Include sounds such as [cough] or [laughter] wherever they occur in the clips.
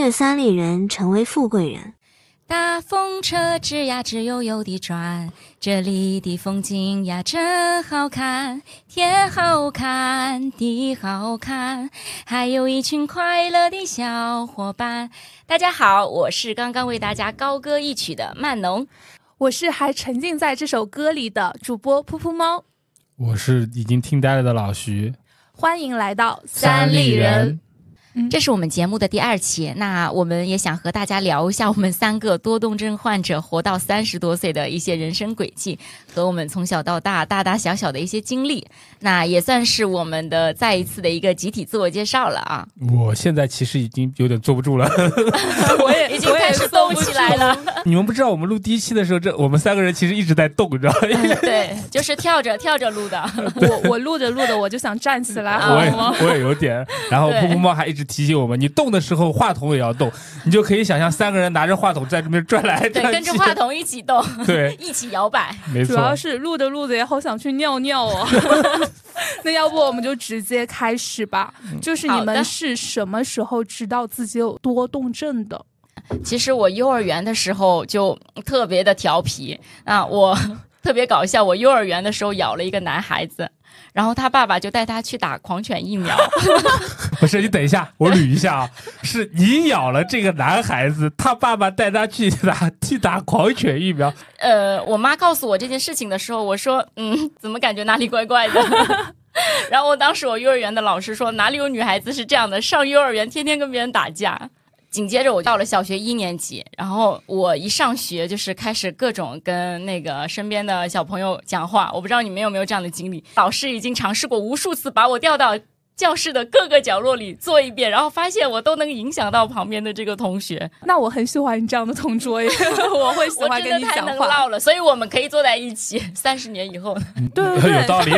越三里人，成为富贵人。大风车吱呀吱悠悠地转，这里的风景呀真好看，天好看，地好看，还有一群快乐的小伙伴。大家好，我是刚刚为大家高歌一曲的曼农，我是还沉浸在这首歌里的主播噗噗猫，我是已经听呆了的老徐。欢迎来到三立人。这是我们节目的第二期，那我们也想和大家聊一下我们三个多动症患者活到三十多岁的一些人生轨迹，和我们从小到大大大小小的一些经历，那也算是我们的再一次的一个集体自我介绍了啊！我现在其实已经有点坐不住了，[laughs] 我也已经开始动起来了。[laughs] 你们不知道，我们录第一期的时候，这我们三个人其实一直在动，你知道吗？对，就是跳着跳着录的。[laughs] 我我录着录着，我就想站起来，我也我也有点。然后噗噗猫还一直提醒我们，你动的时候话筒也要动，你就可以想象三个人拿着话筒在这边转来转去，跟着话筒一起动，对，一起摇摆。没错，主要是录着录着也好想去尿尿哦。[laughs] 那要不我们就直接开始吧？就是你们是什么时候知道自己有多动症的？其实我幼儿园的时候就特别的调皮啊，我 [laughs] 特别搞笑。我幼儿园的时候咬了一个男孩子，然后他爸爸就带他去打狂犬疫苗。[laughs] 不是，你等一下，我捋一下啊，[laughs] 是你咬了这个男孩子，他爸爸带他去打去打狂犬疫苗。呃，我妈告诉我这件事情的时候，我说，嗯，怎么感觉哪里怪怪的？[laughs] 然后当时我幼儿园的老师说，哪里有女孩子是这样的，上幼儿园天天跟别人打架。紧接着我到了小学一年级，然后我一上学就是开始各种跟那个身边的小朋友讲话。我不知道你们有没有这样的经历，老师已经尝试过无数次把我调到。教室的各个角落里坐一遍，然后发现我都能影响到旁边的这个同学。那我很喜欢你这样的同桌耶，[laughs] 我会喜欢跟你讲话。唠了，所以我们可以坐在一起。三十年以后，对对对，有道理。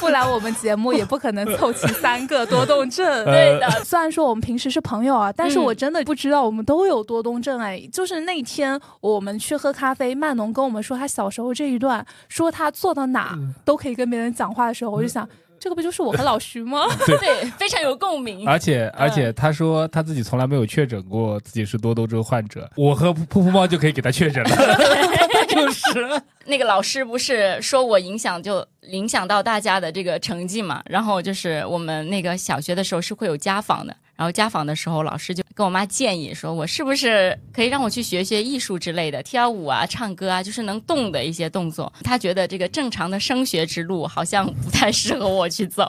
不然我们节目也不可能凑齐三个多动症。[laughs] 对的，虽然说我们平时是朋友啊，但是我真的不知道我们都有多动症哎。就是那天我们去喝咖啡，曼农跟我们说他小时候这一段，说他坐到哪都可以跟别人讲话的时候，我就想。这个不就是我和老徐吗？[laughs] 对，非常有共鸣。而且而且，他说他自己从来没有确诊过自己是多动症患者，我和噗噗猫就可以给他确诊了。[laughs] 就是 [laughs] 那个老师不是说我影响就影响到大家的这个成绩嘛？然后就是我们那个小学的时候是会有家访的。然后家访的时候，老师就跟我妈建议说，我是不是可以让我去学学艺术之类的，跳舞啊、唱歌啊，就是能动的一些动作。他觉得这个正常的升学之路好像不太适合我去走。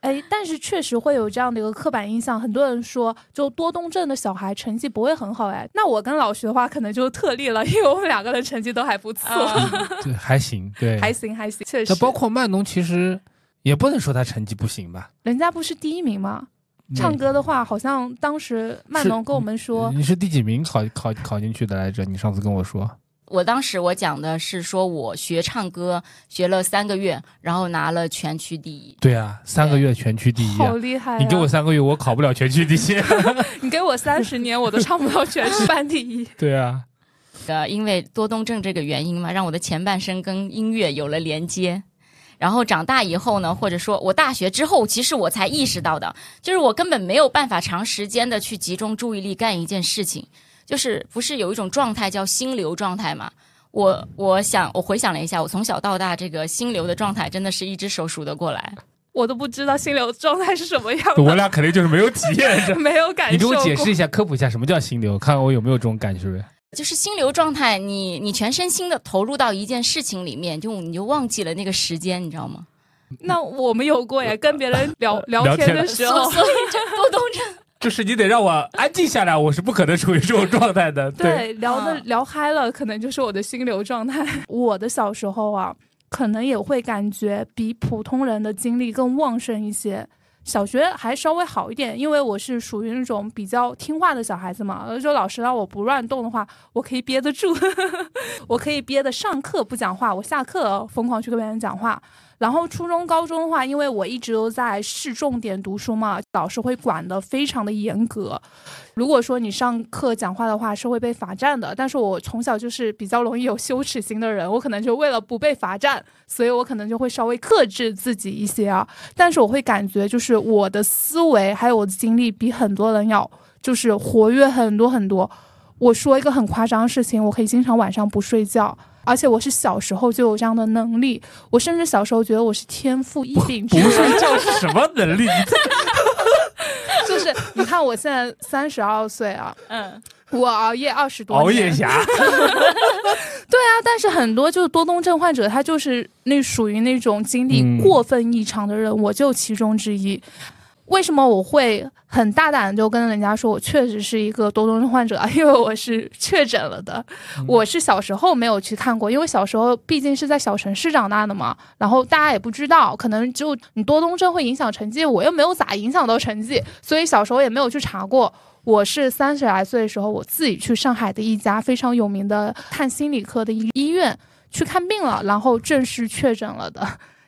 哎，但是确实会有这样的一个刻板印象，很多人说就多动症的小孩成绩不会很好。哎，那我跟老徐的话可能就特例了，[laughs] 因为我们两个人成绩都还不错，对，还行，对，还行还行，确实。那包括曼农，其实也不能说他成绩不行吧？人家不是第一名吗？唱歌的话，好像当时曼农跟我们说，你是第几名考考考进去的来着？你上次跟我说，我当时我讲的是说我学唱歌学了三个月，然后拿了全区第一。对啊，三个月全区第一，好厉害！你给我三个月，我考不了全区第一。[laughs] [laughs] 你给我三十年，我都唱不到全市班第一。对啊，呃，因为多动症这个原因嘛，让我的前半生跟音乐有了连接。然后长大以后呢，或者说我大学之后，其实我才意识到的，就是我根本没有办法长时间的去集中注意力干一件事情，就是不是有一种状态叫心流状态嘛？我我想我回想了一下，我从小到大这个心流的状态，真的是一只手数得过来，我都不知道心流状态是什么样。我俩肯定就是没有体验，[laughs] 没有感受。你给我解释一下，科普一下什么叫心流，看看我有没有这种感觉。就是心流状态，你你全身心的投入到一件事情里面，就你就忘记了那个时间，你知道吗？那我们有过呀，跟别人聊 [laughs] 聊天的时候，所以就多 [laughs] 动症。就是你得让我安静下来，我是不可能处于这种状态的。对，聊的聊嗨了，可能就是我的心流状态。我的小时候啊，可能也会感觉比普通人的精力更旺盛一些。小学还稍微好一点，因为我是属于那种比较听话的小孩子嘛。就老师让我不乱动的话，我可以憋得住，[laughs] 我可以憋得上课不讲话，我下课疯狂去跟别人讲话。然后初中、高中的话，因为我一直都在市重点读书嘛，老师会管得非常的严格。如果说你上课讲话的话，是会被罚站的。但是我从小就是比较容易有羞耻心的人，我可能就为了不被罚站，所以我可能就会稍微克制自己一些啊。但是我会感觉，就是我的思维还有我的精力比很多人要就是活跃很多很多。我说一个很夸张的事情，我可以经常晚上不睡觉。而且我是小时候就有这样的能力，我甚至小时候觉得我是天赋异禀。不是什么能力？[laughs] 就是你看我现在三十二岁啊，嗯，我熬夜二十多熬夜侠。[laughs] 对啊，但是很多就是多动症患者，他就是那属于那种精力过分异常的人，我就其中之一。为什么我会很大胆就跟人家说我确实是一个多动症患者？[laughs] 因为我是确诊了的。我是小时候没有去看过，因为小时候毕竟是在小城市长大的嘛，然后大家也不知道，可能就你多动症会影响成绩，我又没有咋影响到成绩，所以小时候也没有去查过。我是三十来岁的时候，我自己去上海的一家非常有名的看心理科的医医院去看病了，然后正式确诊了的。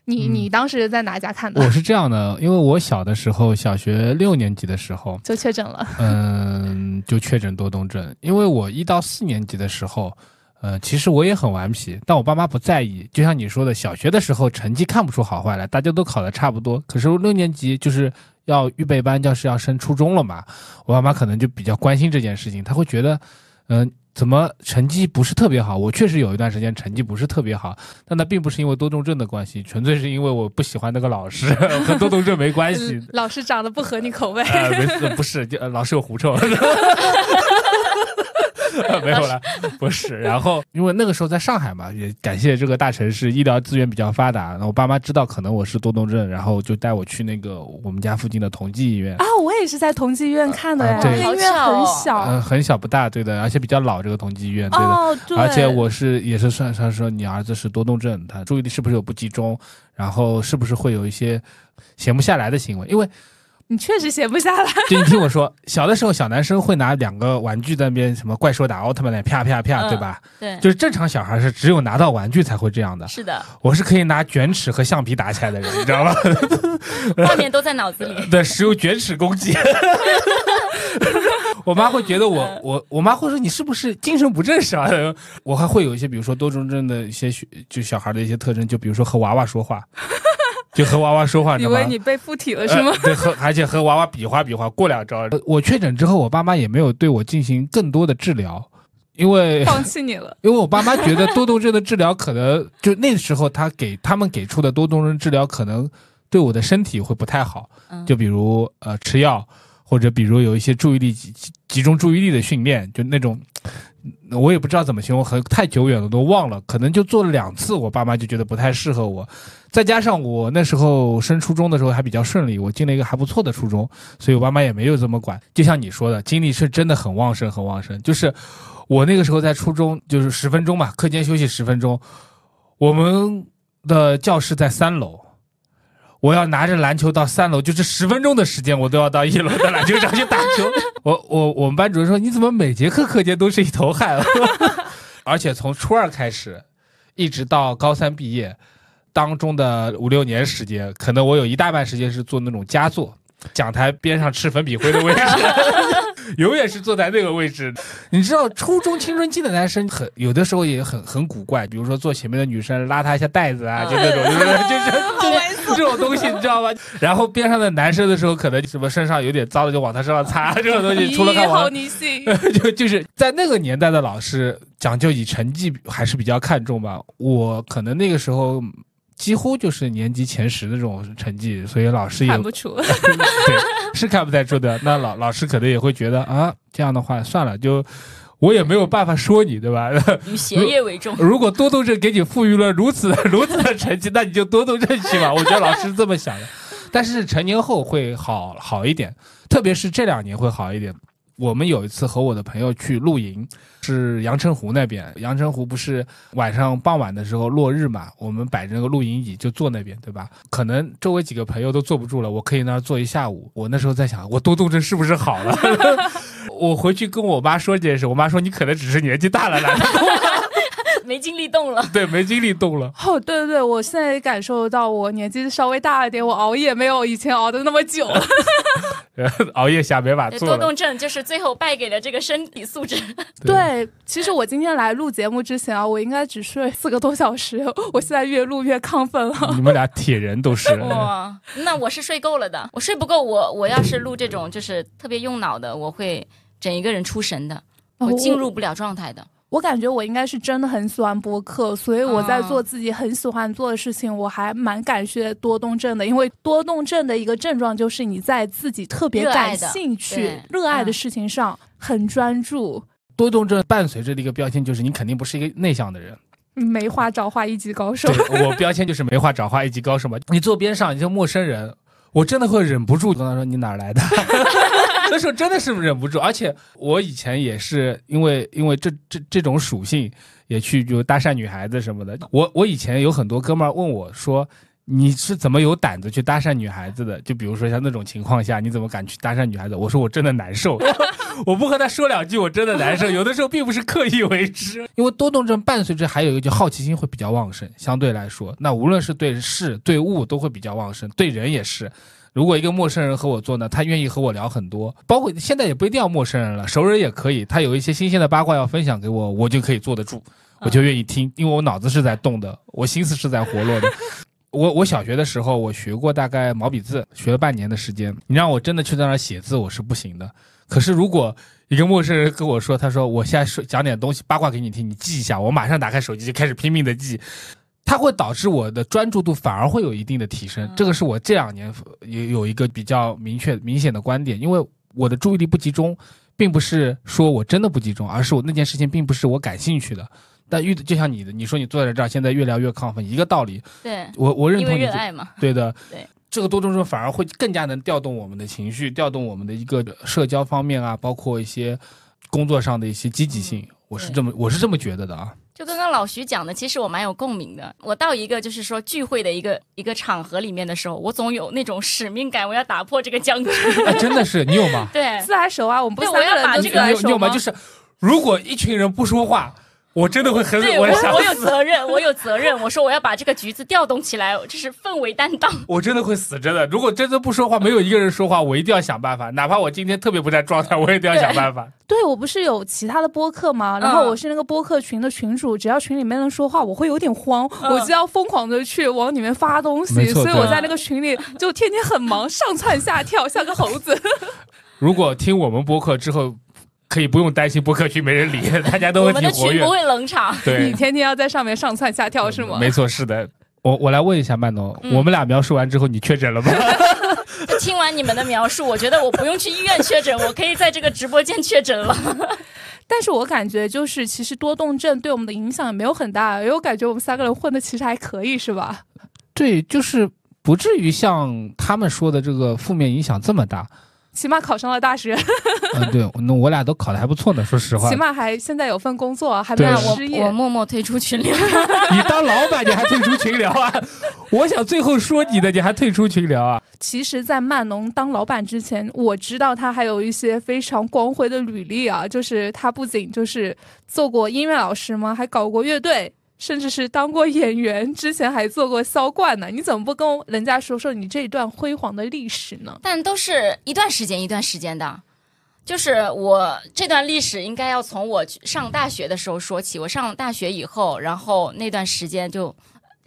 你你当时在哪家看的？我是这样的，因为我小的时候，小学六年级的时候就确诊了。嗯，就确诊多动症。因为我一到四年级的时候，呃，其实我也很顽皮，但我爸妈不在意。就像你说的，小学的时候成绩看不出好坏来，大家都考的差不多。可是六年级就是要预备班，就是要升初中了嘛，我爸妈可能就比较关心这件事情，他会觉得，嗯。怎么成绩不是特别好？我确实有一段时间成绩不是特别好，但那并不是因为多动症的关系，纯粹是因为我不喜欢那个老师，[laughs] 和多动症没关系。[laughs] 老师长得不合你口味？呃，不是，就老师有狐臭。[laughs] [laughs] 没有了，不是。然后，因为那个时候在上海嘛，也感谢这个大城市医疗资源比较发达。然后我爸妈知道可能我是多动症，然后就带我去那个我们家附近的同济医院。啊，我也是在同济医院看的呀。对，医院很小，嗯，很小不大，对的，而且比较老。这个同济医院，对的。哦，对。而且我是也是算上说，你儿子是多动症，他注意力是不是有不集中，然后是不是会有一些闲不下来的行为？因为。你确实写不下来。[laughs] 就你听我说，小的时候小男生会拿两个玩具在那边什么怪兽打奥特曼来啪啪啪，对吧？对，就是正常小孩是只有拿到玩具才会这样的。是的，我是可以拿卷尺和橡皮打起来的人，你知道吗？[laughs] 画面都在脑子里。对，使用卷尺攻击。[laughs] 我妈会觉得我我我妈会说你是不是精神不正啥的？我还会有一些，比如说多动症的一些就小孩的一些特征，就比如说和娃娃说话。就和娃娃说话，[laughs] 以为你被附体了是吗？对，和而且和娃娃比划比划，过两招。[laughs] 我确诊之后，我爸妈也没有对我进行更多的治疗，因为 [laughs] 放弃你了。因为我爸妈觉得多动症的治疗可能就那时候他给他们给出的多动症治疗可能对我的身体会不太好，就比如呃吃药，或者比如有一些注意力集集中注意力的训练，就那种。我也不知道怎么形容，很太久远了，都忘了。可能就做了两次，我爸妈就觉得不太适合我。再加上我那时候升初中的时候还比较顺利，我进了一个还不错的初中，所以我爸妈也没有这么管。就像你说的，精力是真的很旺盛，很旺盛。就是我那个时候在初中，就是十分钟嘛，课间休息十分钟，我们的教室在三楼。我要拿着篮球到三楼，就这十分钟的时间，我都要到一楼的篮球场去打球。[laughs] 我我我们班主任说：“你怎么每节课课间都是一头汗？” [laughs] 而且从初二开始，一直到高三毕业，当中的五六年时间，可能我有一大半时间是做那种佳作，讲台边上吃粉笔灰的位置。[laughs] 永远是坐在那个位置，你知道初中青春期的男生很有的时候也很很古怪，比如说坐前面的女生拉他一下带子啊，就那种就是就是就是这种东西，你知道吗？然后边上的男生的时候，可能什么身上有点脏的就往他身上擦，这种东西除了看我，[laughs] 就就是在那个年代的老师讲究以成绩还是比较看重吧。我可能那个时候。几乎就是年级前十的这种成绩，所以老师也看不出，[laughs] 对，是看不太出的。那老老师可能也会觉得啊，这样的话算了，就我也没有办法说你，对吧？[laughs] 以学业为重。如果多动症给你赋予了如此如此的成绩，那你就多动症去吧。我觉得老师是这么想的。[laughs] 但是成年后会好好一点，特别是这两年会好一点。我们有一次和我的朋友去露营，是阳澄湖那边。阳澄湖不是晚上傍晚的时候落日嘛？我们摆着那个露营椅就坐那边，对吧？可能周围几个朋友都坐不住了，我可以那儿坐一下午。我那时候在想，我多动症是不是好了？[laughs] 我回去跟我妈说这件事，我妈说你可能只是年纪大了懒得动。[laughs] [laughs] 没精力动了。对，没精力动了。哦，对对对，我现在也感受到我年纪稍微大一点，我熬夜没有以前熬的那么久了。[laughs] 熬夜下没法做多动症就是最后败给了这个身体素质。对，其实我今天来录节目之前啊，我应该只睡四个多小时，[laughs] 我现在越录越亢奋了。你们俩铁人都是。哇，那我是睡够了的。我睡不够，我我要是录这种就是特别用脑的，我会整一个人出神的，哦我进入不了状态的。我感觉我应该是真的很喜欢播客，所以我在哦做自己很喜欢做的事情，我还蛮感谢多动症的。因为多动症的一个症状就是你在自己特别感兴趣对、热爱的嗯事情上很专注。多动症伴随着的一个标签就是你肯定不是一个内向的人。没话找话一级高手，[laughs] 我标签就是没话找话一级高手嘛。你坐边上你像陌生人，我真的会忍不住跟他说你哪儿来的。[laughs] 那时候真的是忍不住，而且我以前也是因为因为这这这种属性，也去就搭讪女孩子什么的。我我以前有很多哥们儿问我说。你是怎么有胆子去搭讪女孩子的？就比如说像那种情况下，你怎么敢去搭讪女孩子？我说我真的难受，[laughs] 我不和她说两句，我真的难受。有的时候并不是刻意为之，因为多动症伴随着还有一个就好奇心会比较旺盛，相对来说，那无论是对事对物都会比较旺盛，对人也是。如果一个陌生人和我做呢，他愿意和我聊很多，包括现在也不一定要陌生人了，熟人也可以。他有一些新鲜的八卦要分享给我，我就可以坐得住，我就愿意听，因为我脑子是在动的，我心思是在活络的。我我小学的时候，我学过大概毛笔字，学了半年的时间。你让我真的去在那儿写字，我是不行的。可是如果一个陌生人跟我说，他说我现在说讲点东西八卦给你听，你记一下，我马上打开手机就开始拼命的记，它会导致我的专注度反而会有一定的提升。嗯这个是我这两年有有一个比较明确明显的观点，因为我的注意力不集中，并不是说我真的不集中，而是我那件事情并不是我感兴趣的。但遇就像你的，你说你坐在这儿，现在越聊越亢奋，一个道理。对，我我认同你这热爱嘛。对的，对。这个多动症反而会更加能调动我们的情绪，调动我们的一个社交方面啊，包括一些工作上的一些积极性。我是这么我是这么觉得的啊。就刚刚老徐讲的，其实我蛮有共鸣的。我到一个就是说聚会的一个一个场合里面的时候，我总有那种使命感，我要打破这个僵局。哎，真的是你有吗？[laughs] 对，自来熟啊，我们不是三个人都我要把这个自来熟你有你有？吗？就是如果一群人不说话，我真的会很对我我想我有责任，我有责任。我说我要把这个橘子调动起来，这是氛围担当。[laughs] 我真的会死真的。如果真的不说话，没有一个人说话，我一定要想办法，哪怕我今天特别不在状态，我也一定要想办法。对我不是有其他的播客吗？然后我是那个播客群的群主，只要群里面人说话，我会有点慌，嗯我就要疯狂的去往里面发东西，所以我在那个群里就天天很忙，上蹿下跳，像个猴子。[laughs] 如果听我们播客之后，可以不用担心播客区没人理，大家都会 [laughs] 我们的挺活跃群不。会冷场。对 [laughs] 你，天天要在上面上蹿下跳是吗？没错，是的。我我来问一下曼农，嗯我们俩描述完之后，你确诊了吗？[laughs] 听完你们的描述，我觉得我不用去医院确诊，我可以在这个直播间确诊了。但是我感觉就是，其实多动症对我们的影响也没有很大，因为我感觉我们三个人混的其实还可以，是吧？对，就是不至于像他们说的这个负面影响这么大。起码考上了大学，[laughs] 嗯，对，那我俩都考的还不错呢，说实话起。码还现在有份工作，还没对有我我失业。默默退出群聊。[laughs] 你当老板你还退出群聊啊？[laughs] 我想最后说你的，你还退出群聊啊？其实，在曼农当老板之前，我知道他还有一些非常光辉的履历啊，就是他不仅就是做过音乐老师吗，还搞过乐队，甚至是当过演员，之前还做过销冠呢。你怎么不跟人家说说你这一段辉煌的历史呢？但都是一段时间一段时间的。就是我这段历史应该要从我上大学的时候说起。我上大学以后，然后那段时间就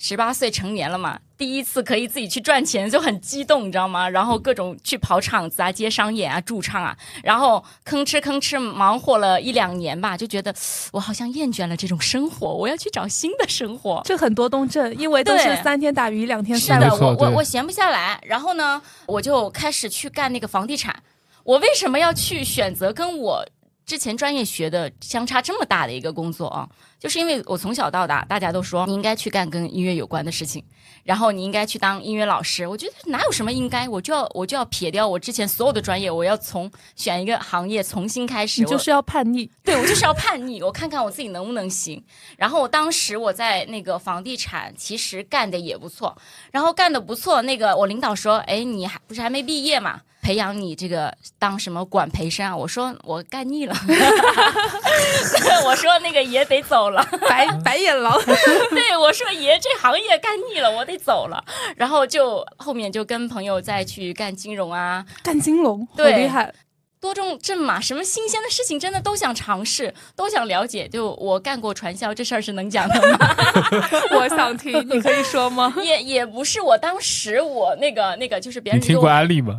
十八岁成年了嘛，第一次可以自己去赚钱，就很激动，你知道吗？然后各种去跑场子啊、接商演啊、驻唱啊，然后吭哧吭哧忙活了一两年吧，就觉得我好像厌倦了这种生活，我要去找新的生活。这很多动症，因为都是三天打鱼两天是的，晒网。我我我闲不下来，然后呢，我就开始去干那个房地产。我为什么要去选择跟我之前专业学的相差这么大的一个工作啊？就是因为我从小到大，大家都说你应该去干跟音乐有关的事情，然后你应该去当音乐老师。我觉得哪有什么应该，我就要我就要撇掉我之前所有的专业，我要从选一个行业重新开始。我你就是要叛逆，对我就是要叛逆，我看看我自己能不能行。然后我当时我在那个房地产，其实干的也不错，然后干的不错。那个我领导说：“哎，你还不是还没毕业嘛？培养你这个当什么管培生啊？我说我干腻了 [laughs] [laughs] 我说那个也得走了，[laughs] 白白眼狼，[laughs] 对我说爷这行业干腻了，我得走了。然后就后面就跟朋友再去干金融啊，干金融，好对厉害。多重症嘛，什么新鲜的事情真的都想尝试，都想了解。就我干过传销这事儿是能讲的吗？[laughs] 我想听，你可以说吗？也也不是，我当时我那个那个就是别你听过安利吗？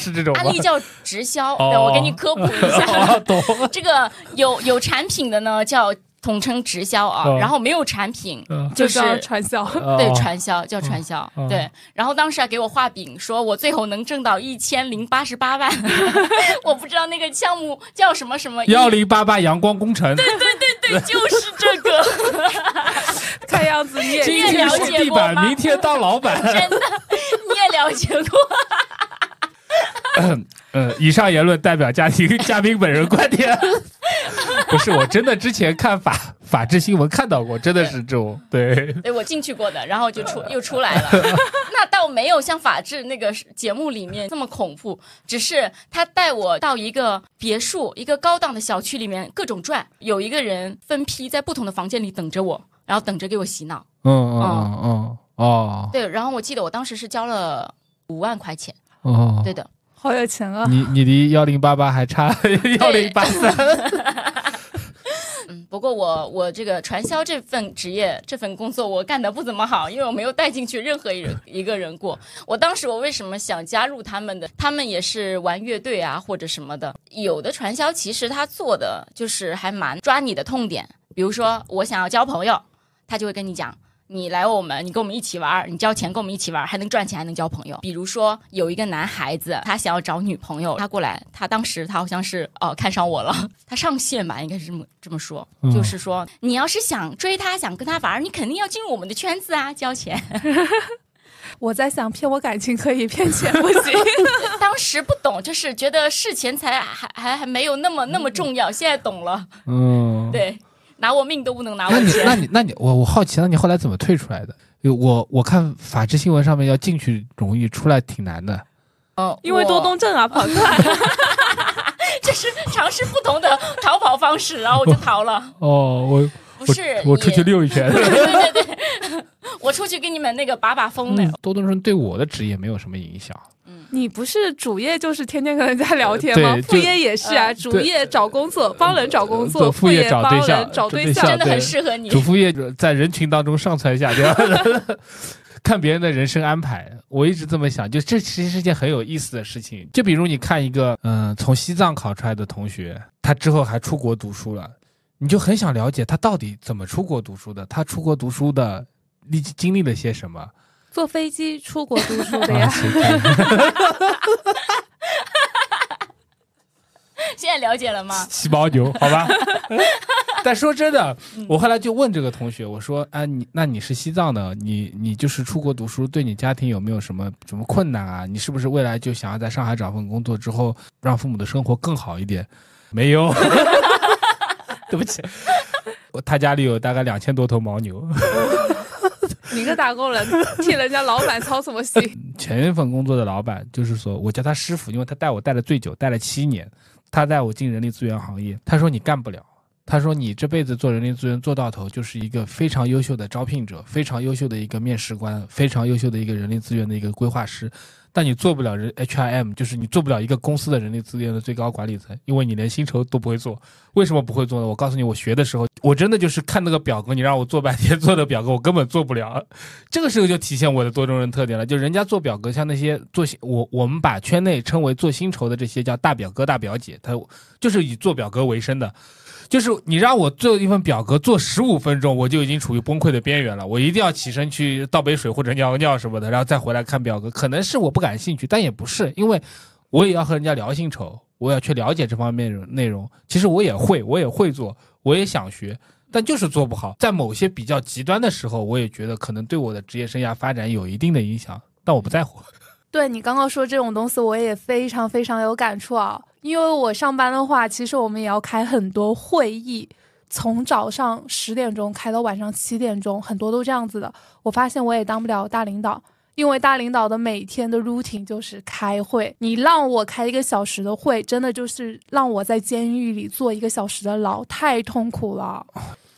是这种？安利叫直销，哦对我给你科普一下。哦懂。这个有有产品的呢，叫统称直销啊，哦然后没有产品嗯。就就是叫传销，对哦。传销叫传销，哦。对。然后当时还给我画饼，说我最后能挣到一千零八十八万，[laughs] 我不知道那个项目叫什么什么幺零八八阳光工程，对对对对，[laughs] 就是这个，[laughs] 看样子你也今也天是了解地板，过吗？明天当老板。真的你也了解过。呃，以上言论代表家庭嘉宾本人观点。[laughs] 不是，我真的之前看法法制新闻看到过，真的是这种对。对我进去过的，然后就出又出来了。[laughs] 那倒没有像法制那个节目里面这么恐怖，只是他带我到一个别墅、一个高档的小区里面各种转，有一个人分批在不同的房间里等着我，然后等着给我洗脑。嗯嗯嗯嗯哦对，然后我记得我当时是交了五万块钱，哦，对的。好有钱啊！你你离幺零八八还差 [laughs] 幺零八三。嗯，不过我我这个传销这份职业这份工作我干的不怎么好，因为我没有带进去任何一人 [laughs] 一个人过。我当时我为什么想加入他们的？他们也是玩乐队啊或者什么的。有的传销其实他做的就是还蛮抓你的痛点，比如说我想要交朋友，他就会跟你讲。你来我们，你跟我们一起玩儿，你交钱跟我们一起玩儿，还能赚钱，还能交朋友。比如说有一个男孩子，他想要找女朋友，他过来，他当时他好像是哦、看上我了，[laughs] 他上线吧，应该是这么这么说，嗯就是说你要是想追他，想跟他玩儿，你肯定要进入我们的圈子啊，交钱。[laughs] 我在想，骗我感情可以，骗钱不行。[laughs] 当时不懂，就是觉得是钱财还还还没有那么那么重要，现在懂了，嗯，对，拿我命都不能拿我那你那。你那你我我好奇，那你后来怎么退出来的？因为我我看法制新闻上面要进去容易，出来挺难的。哦，因为多动症啊，跑出来。[laughs] 就是尝试不同的逃跑方式，然后我就逃了。[laughs] 哦，我不是我我出去也溜一圈。对对对对，[laughs] 我出去给你们那个把把风呢。嗯多动症对我的职业没有什么影响。你不是主业就是天天跟人家聊天吗？副业也是啊，呃主业找工作，帮人找工作，副业找帮对象人找对象对。真的很适合你主。副业在人群当中上蹿下跳，[laughs] 看别人的人生安排。我一直这么想，就这其实是件很有意思的事情。就比如你看一个，嗯、从西藏考出来的同学，他之后还出国读书了，你就很想了解他到底怎么出国读书的，他出国读书的历经历了些什么。坐飞机出国读书的呀 [laughs] 现在了解了吗？七毛牛，好吧。[laughs] [laughs] 但说真的，我后来就问这个同学，我说：“啊，你那你是西藏的，你你就是出国读书，对你家庭有没有什么什么困难啊？你是不是未来就想要在上海找份工作之后，让父母的生活更好一点？”没有，对不起，他家里有大概两千多头牦牛。你个打工人替人家老板操什么心？[laughs] 前一份工作的老板就是说，我叫他师傅，因为他带我带了最久，带了七年。他带我进人力资源行业，他说你干不了，他说你这辈子做人力资源做到头，就是一个非常优秀的招聘者，非常优秀的一个面试官，非常优秀的一个人力资源的一个规划师。但你做不了人 HRM，就是你做不了一个公司的人力资源的最高管理层，因为你连薪酬都不会做。为什么不会做呢？我告诉你，我学的时候，我真的就是看那个表格，你让我做半天做的表格，我根本做不了。这个时候就体现我的多种人特点了。就人家做表格，像那些做我我们把圈内称为做薪酬的这些叫大表哥大表姐，他就是以做表格为生的。就是你让我做一份表格做十五分钟，我就已经处于崩溃的边缘了。我一定要起身去倒杯水或者尿个尿什么的，然后再回来看表格。可能是我不感兴趣，但也不是，因为我也要和人家聊薪酬，我要去了解这方面内容。其实我也会，我也会做，我也想学，但就是做不好。在某些比较极端的时候，我也觉得可能对我的职业生涯发展有一定的影响，但我不在乎。对你刚刚说这种东西，我也非常非常有感触啊。因为我上班的话，其实我们也要开很多会议，从早上十点钟开到晚上七点钟，很多都这样子的。我发现我也当不了大领导，因为大领导的每天的 routine 就是开会，你让我开一个小时的会，真的就是让我在监狱里坐一个小时的牢，太痛苦了。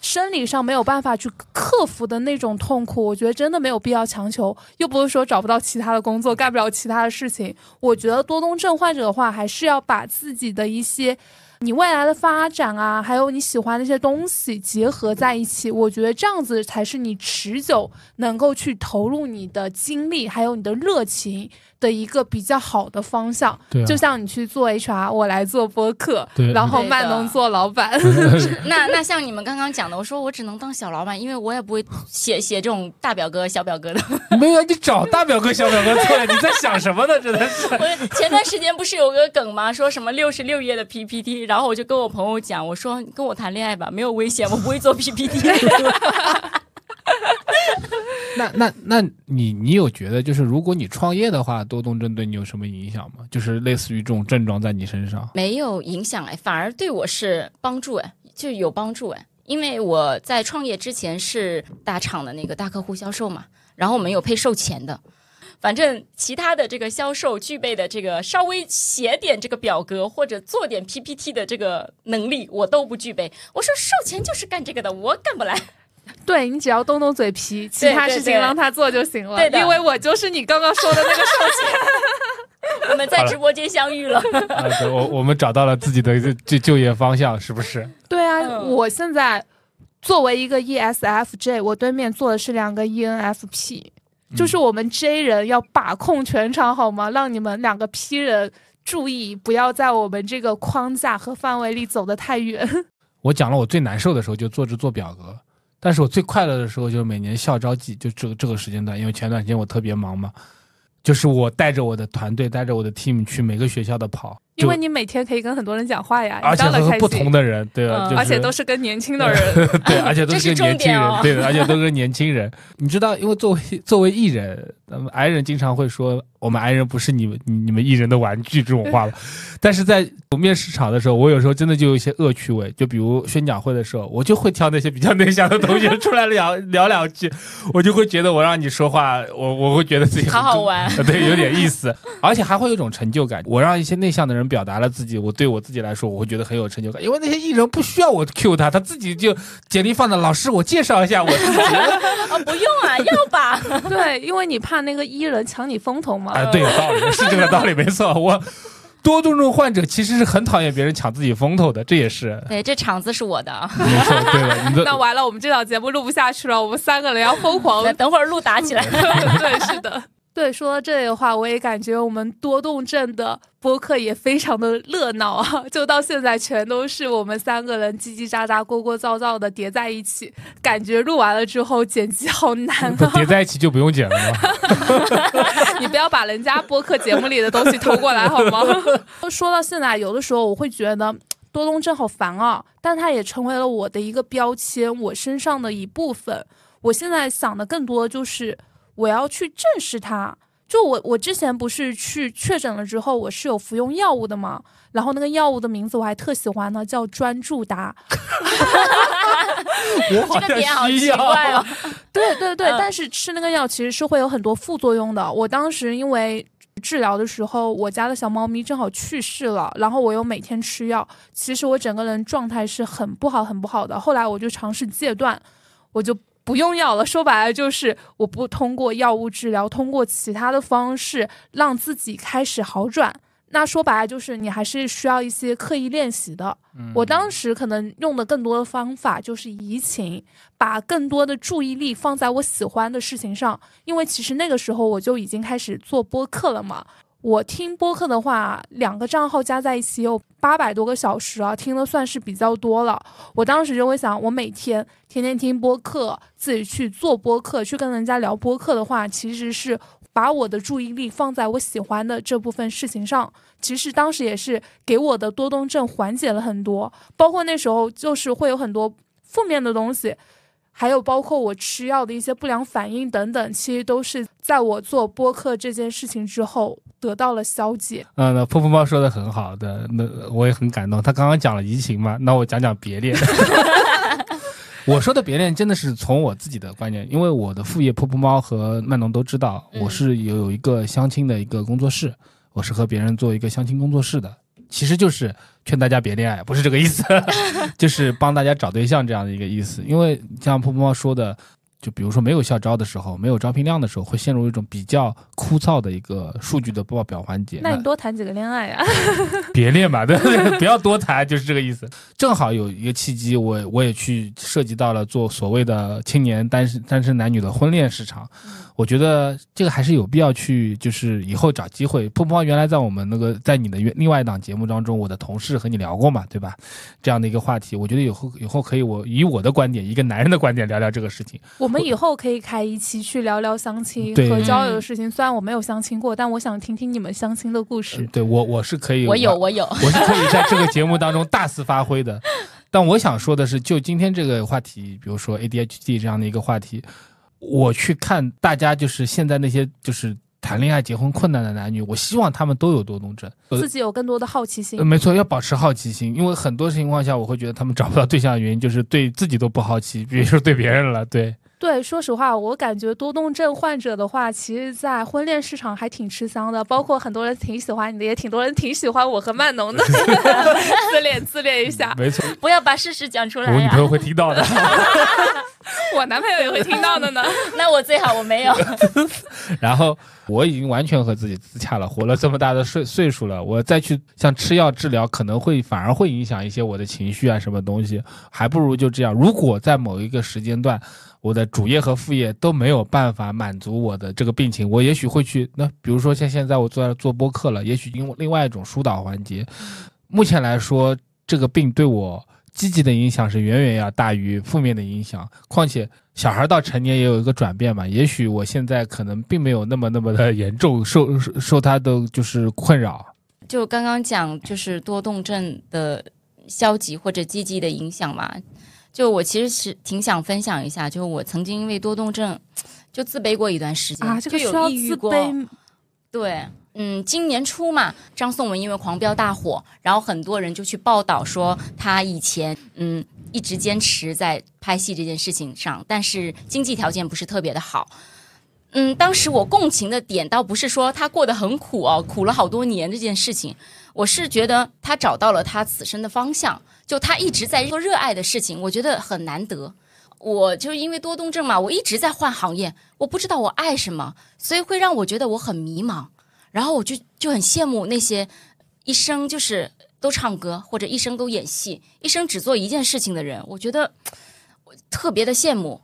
生理上没有办法去克服的那种痛苦，我觉得真的没有必要强求。又不是说找不到其他的工作，干不了其他的事情。我觉得多动症患者的话，还是要把自己的一些。你未来的发展啊，还有你喜欢那些东西结合在一起，我觉得这样子才是你持久能够去投入你的精力，还有你的热情的一个比较好的方向。对啊就像你去做 HR，我来做播客，对然后对的曼农做老板。[laughs] 那那像你们刚刚讲的，我说我只能当小老板，因为我也不会写写这种大表哥、小表哥的。[laughs] 没有，你找大表哥、小表哥做呀？你在想什么呢？真的是。我前段时间不是有个梗吗？说什么六十六页的 PPT，然后我就跟我朋友讲，我说跟我谈恋爱吧，没有危险，我不会做 PPT。[laughs] 那那那你你有觉得就是如果你创业的话，多动症对你有什么影响吗？就是类似于这种症状在你身上？没有影响哎，反而对我是帮助哎，就有帮助哎。因为我在创业之前是大厂的那个大客户销售嘛，然后我们有配售前的，反正其他的这个销售具备的这个稍微写点这个表格或者做点 PPT 的这个能力，我都不具备。我说售前就是干这个的，我干不来。[laughs] 对你只要动动嘴皮，其他事情让他做就行了。对的因为我就是你刚刚说的那个售前。[laughs] 我们在直播间相遇了，啊，对我我们找到了自己的就就就业方向，是不是？对啊，嗯我现在作为一个 E ESFJ，我对面坐的是两个 E ENFP，就是我们 J 人要把控全场，好吗？让你们两个 P 人注意，不要在我们这个框架和范围里走得太远。[laughs] 我讲了我最难受的时候就做着做表格，但是我最快乐的时候就是每年校招季，就这个这个时间段，因为前段时间我特别忙嘛，就是我带着我的团队，带着我的 team 去每个学校的跑，就因为你每天可以跟很多人讲话呀，而且你当然开和不同，的人，对吧？嗯就是而且都是跟年轻的人。对，[laughs] 而且都是年轻人，哦对的，而且都是年轻人。你知道，因为作为作为艺人，那么 i 人经常会说我们 i 人不是你们你你们艺人的玩具这种话吧。[laughs] 但是在面试场的时候，我有时候真的就有一些恶趣味，就比如宣讲会的时候，我就会挑那些比较内向的同学出来聊 [laughs] 聊两句，我就会觉得我让你说话，我我会觉得自己好好玩。对，有点意思，而且还会有一种成就感。我让一些内向的人表达了自己，我对我自己来说，我会觉得很有成就感，因为那些艺人不需要我 cue 他，他自己就简历放的。老师，我介绍一下我自己。哦，[laughs] 不用啊，要吧？对，因为你怕那个艺人抢你风头嘛。啊，对，有道理，是这个道理，没错。我多动症患者其实是很讨厌别人抢自己风头的，这也是对，这场子是我的啊。没错，对了。的 [laughs] 那完了，我们这档节目录不下去了，我们三个人要疯狂那 [laughs] 等会儿录打起来。对，是的。对，说到这里的话，我也感觉我们多动症的播客也非常的热闹啊！就到现在，全都是我们三个人叽叽喳喳、聒聒噪噪的叠在一起，感觉录完了之后剪辑好难啊！叠在一起就不用剪了吗？[laughs] 你不要把人家播客节目里的东西偷过来好吗？[laughs] 说到现在，有的时候我会觉得多动症好烦啊，但它也成为了我的一个标签，我身上的一部分。我现在想的更多的就是我要去正视它。就我我之前不是去确诊了之后，我是有服用药物的嘛，然后那个药物的名字我还特喜欢呢，叫专注达。[laughs] 我好这个点好奇像需要。怪哦。对 [laughs] 对对，嗯但是吃那个药其实是会有很多副作用的。我当时因为治疗的时候，我家的小猫咪正好去世了，然后我又每天吃药，其实我整个人状态是很不好、很不好的。后来我就尝试戒断，我就不用药了。说白了就是我不通过药物治疗，通过其他的方式让自己开始好转。那说白了就是你还是需要一些刻意练习的。我当时可能用的更多的方法就是移情，把更多的注意力放在我喜欢的事情上，因为其实那个时候我就已经开始做播客了嘛。我听播客的话，两个账号加在一起有八百多个小时啊，听的算是比较多了。我当时就会想，我每天天天听播客，自己去做播客，去跟人家聊播客的话，其实是把我的注意力放在我喜欢的这部分事情上。其实当时也是给我的多动症缓解了很多，包括那时候就是会有很多负面的东西，还有包括我吃药的一些不良反应等等，其实都是在我做播客这件事情之后得到了消解。嗯，那噗噗猫说的很好的，那我也很感动。他刚刚讲了移情嘛，那我讲讲别恋。[laughs] 我说的别恋真的是从我自己的观念，因为我的副业噗噗猫和曼农都知道，嗯我是有有一个相亲的一个工作室，我是和别人做一个相亲工作室的，其实就是劝大家别恋爱，不是这个意思，[laughs] 就是帮大家找对象这样的一个意思。因为像噗噗猫说的。就比如说没有校招的时候，没有招聘量的时候，会陷入一种比较枯燥的一个数据的报表环节。那你多谈几个恋爱啊？[laughs] 别恋嘛，对不对？[laughs] 不要多谈，就是这个意思。正好有一个契机，我我也去涉及到了做所谓的青年单身单身男女的婚恋市场。我觉得这个还是有必要去，就是以后找机会。噗噗猫原来在我们那个在你的另外一档节目当中，我的同事和你聊过嘛，对吧？这样的一个话题，我觉得以后以后可以我以我的观点，一个男人的观点聊聊这个事情。我们以后可以开一期去聊聊相亲 [laughs] 和交友的事情。虽然我没有相亲过，但我想听听你们相亲的故嗯事。对我我是可以，我有，我有。我是可以在这个节目当中大肆发挥的。但我想说的是，就今天这个话题，比如说 ADHD 这样的一个话题，我去看大家就是现在那些就是谈恋爱、结婚困难的男女，我希望他们都有多动症。呃自己有更多的好奇心呃，。没错，要保持好奇心，因为很多情况下，我会觉得他们找不到对象的原因就是对自己都不好奇，别说对别人了。对，对，说实话，我感觉多动症患者的话，其实，在婚恋市场还挺吃香的。包括很多人挺喜欢你的，也挺多人挺喜欢我和曼农的。[laughs] 自恋自恋一下，没错，不要把事实讲出来呀我女朋！友会听到的。[laughs] 我男朋友也会听到的呢。[laughs] 那我最好我没有。然后我已经完全和自己自洽了，活了这么大的岁岁数了，我再去像吃药治疗，可能会反而会影响一些我的情绪啊，什么东西，还不如就这样。如果在某一个时间段，我的主业和副业都没有办法满足我的这个病情，我也许会去那，比如说像现在我坐在做播客了，也许因为另外一种疏导环节，目前来说，这个病对我积极的影响是远远要大于负面的影响。况且小孩到成年也有一个转变嘛，也许我现在可能并没有那么那么的 [laughs] 严重，受受他的就是困扰。就刚刚讲，就是多动症的消极或者积极的影响嘛。就我其实是挺想分享一下，就是我曾经因为多动症就自卑过一段时间啊，这个就需要自有抑郁过。卑。对，嗯，今年初嘛，张颂文因为狂飙大火，然后很多人就去报道说他以前嗯一直坚持在拍戏这件事情上，但是经济条件不是特别的好。嗯，当时我共情的点倒不是说他过得很苦哦，苦了好多年这件事情，我是觉得他找到了他此生的方向，就他一直在做热爱的事情，我觉得很难得。我就因为多动症嘛，我一直在换行业，我不知道我爱什么，所以会让我觉得我很迷茫。然后我就就很羡慕那些一生就是都唱歌或者一生都演戏，一生只做一件事情的人，我觉得我特别的羡慕。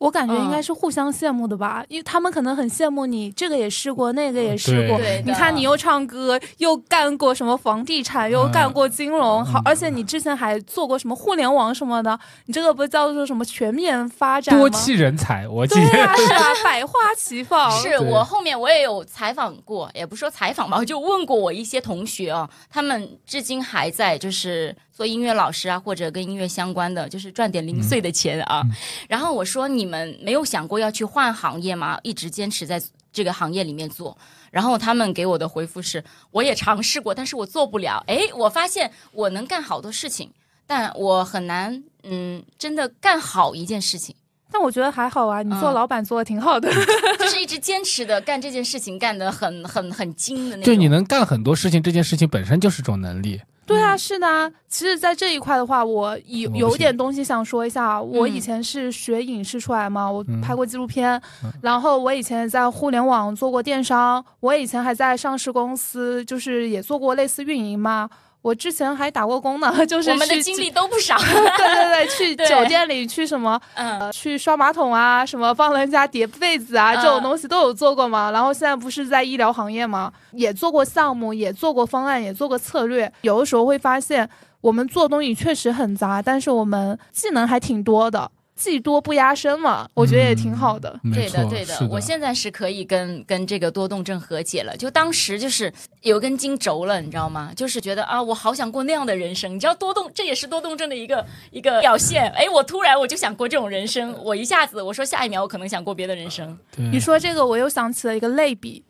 我感觉应该嗯是互相羡慕的吧，因为他们可能很羡慕你，这个也试过，那个也试过。你看，你又唱歌，又干过什么房地产，又干过金融，好，嗯而且你之前还做过什么互联网什么的，你这个不叫做什么全面发展？多栖人才，我记得。对啊，是啊，[laughs] 百花齐放。是我后面我也有采访过，也不说采访吧，我就问过我一些同学啊，他们至今还在就是做音乐老师啊，或者跟音乐相关的，就是赚点零碎的钱啊。然后我说你们没有想过要去换行业吗？一直坚持在这个行业里面做。然后他们给我的回复是，我也尝试过，但是我做不了。诶，我发现我能干好多事情，但我很难，嗯，真的干好一件事情。但我觉得还好啊，你做嗯老板做的挺好的。[laughs] 就是一直坚持的干这件事情，干得很很很精的那种。就你能干很多事情，这件事情本身就是种能力。对啊，是的啊。其实，在这一块的话，我有有点东西想说一下啊。我嗯以前是学影视出来嘛，我嗯拍过纪录片，嗯然后我以前在互联网做过电商，我以前还在上市公司，就是也做过类似运营嘛。我之前还打过工呢，[laughs] 就是我们的经历都不少。[laughs] 对对对，去酒店里去什么嗯，呃去刷马桶啊，什么帮人家叠被子啊，这种嗯东西都有做过嘛。然后现在不是在医疗行业嘛，也做过项目，也做过方案，也做过策略。有的时候会发现，我们做东西确实很杂，但是我们技能还挺多的，技多不压身嘛，我觉得也挺好的。对的，对的是。我现在是可以跟跟这个多动症和解了。就当时就是有根筋轴了，你知道吗？就是觉得啊，我好想过那样的人生。你知道多动，这也是多动症的一个一个表现。哎，我突然我就想过这种人生，我一下子我说下一秒我可能想过别的人生。你说这个，我又想起了一个类比。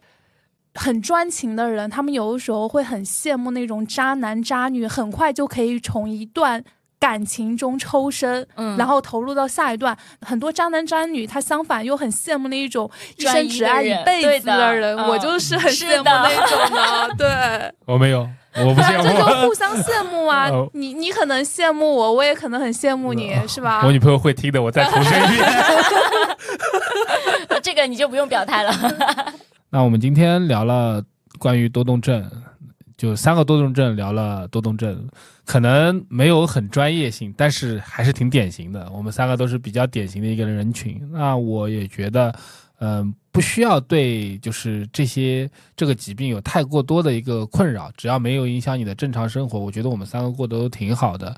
很专情的人，他们有的时候会很羡慕那种渣男渣女，很快就可以从一段感情中抽身，嗯然后投入到下一段。很多渣男渣女，他相反又很羡慕那一种一生只爱一辈子的人。嗯我就是很羡慕的那种的，[laughs] 对。我没有，我不羡慕这就。互相羡慕啊 [laughs] 哦！你你可能羡慕我，我也可能很羡慕你，是吧？我女朋友会听的，我再重申一遍。[laughs] 这个你就不用表态了。那我们今天聊了关于多动症，就三个多动症聊了多动症，可能没有很专业性，但是还是挺典型的。我们三个都是比较典型的一个人群。那我也觉得，嗯、不需要对就是这些这个疾病有太过多的一个困扰，只要没有影响你的正常生活，我觉得我们三个过得都挺好的。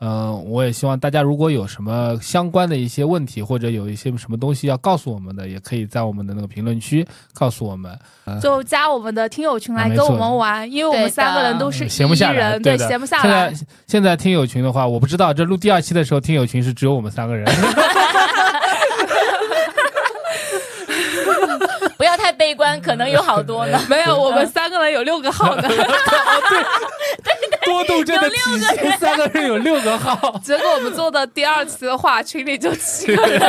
嗯、我也希望大家如果有什么相关的一些问题，或者有一些什么东西要告诉我们的，也可以在我们的那个评论区告诉我们。就加我们的听友群来跟我们玩，因为我们三个人都是嗯闲不下 E 来，人，对，闲不下现来在。现在听友群的话，我不知道这录第二期的时候，听友群是只有我们三个人。不要太悲观，可能有好多呢。[laughs] 没有，我们三个人有六个号呢。[laughs] [laughs] 多动症的体现，三个人有六个号。结果我们做的第二次的话，群里就七个人，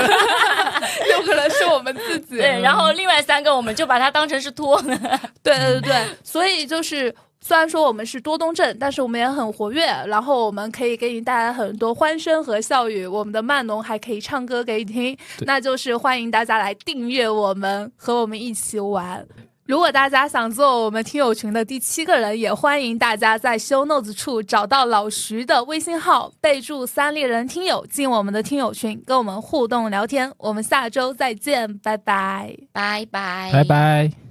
六个人是我们自己。对，然后另外三个我们就把它当成是托呢。对对对，所以就是。虽然说我们是多动症，但是我们也很活跃，然后我们可以给你带来很多欢声和笑语。我们的曼农还可以唱歌给你听，那就是欢迎大家来订阅我们，和我们一起玩。如果大家想做我们听友群的第七个人，也欢迎大家在 show notes 处找到老徐的微信号，备注“三猎人听友”，进我们的听友群，跟我们互动聊天。我们下周再见，拜拜。拜拜，拜。拜。